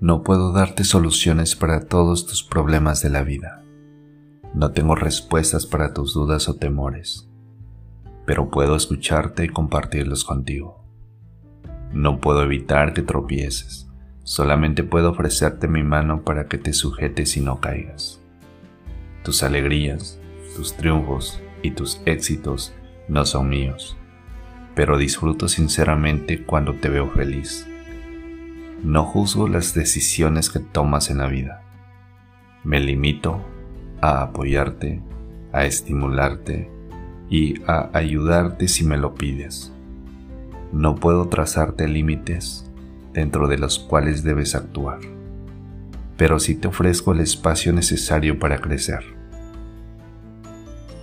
No puedo darte soluciones para todos tus problemas de la vida. No tengo respuestas para tus dudas o temores, pero puedo escucharte y compartirlos contigo. No puedo evitar que tropieces, solamente puedo ofrecerte mi mano para que te sujetes y no caigas. Tus alegrías, tus triunfos y tus éxitos no son míos, pero disfruto sinceramente cuando te veo feliz no juzgo las decisiones que tomas en la vida. Me limito a apoyarte, a estimularte y a ayudarte si me lo pides. No puedo trazarte límites dentro de los cuales debes actuar, pero sí te ofrezco el espacio necesario para crecer.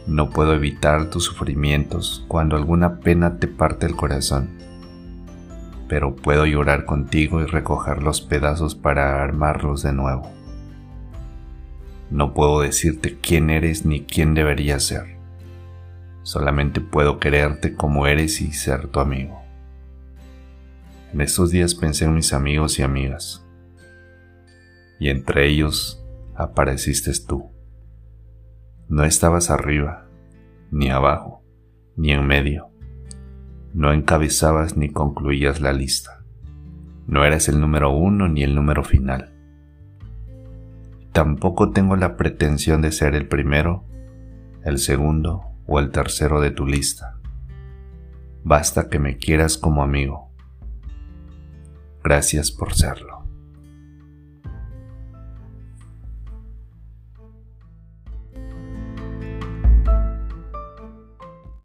No puedo evitar tus sufrimientos cuando alguna pena te parte el corazón pero puedo llorar contigo y recoger los pedazos para armarlos de nuevo. No puedo decirte quién eres ni quién deberías ser. Solamente puedo quererte como eres y ser tu amigo. En estos días pensé en mis amigos y amigas, y entre ellos apareciste tú. No estabas arriba, ni abajo, ni en medio no encabezabas ni concluías la lista. No eras el número uno ni el número final. Tampoco tengo la pretensión de ser el primero, el segundo o el tercero de tu lista. Basta que me quieras como amigo. Gracias por serlo.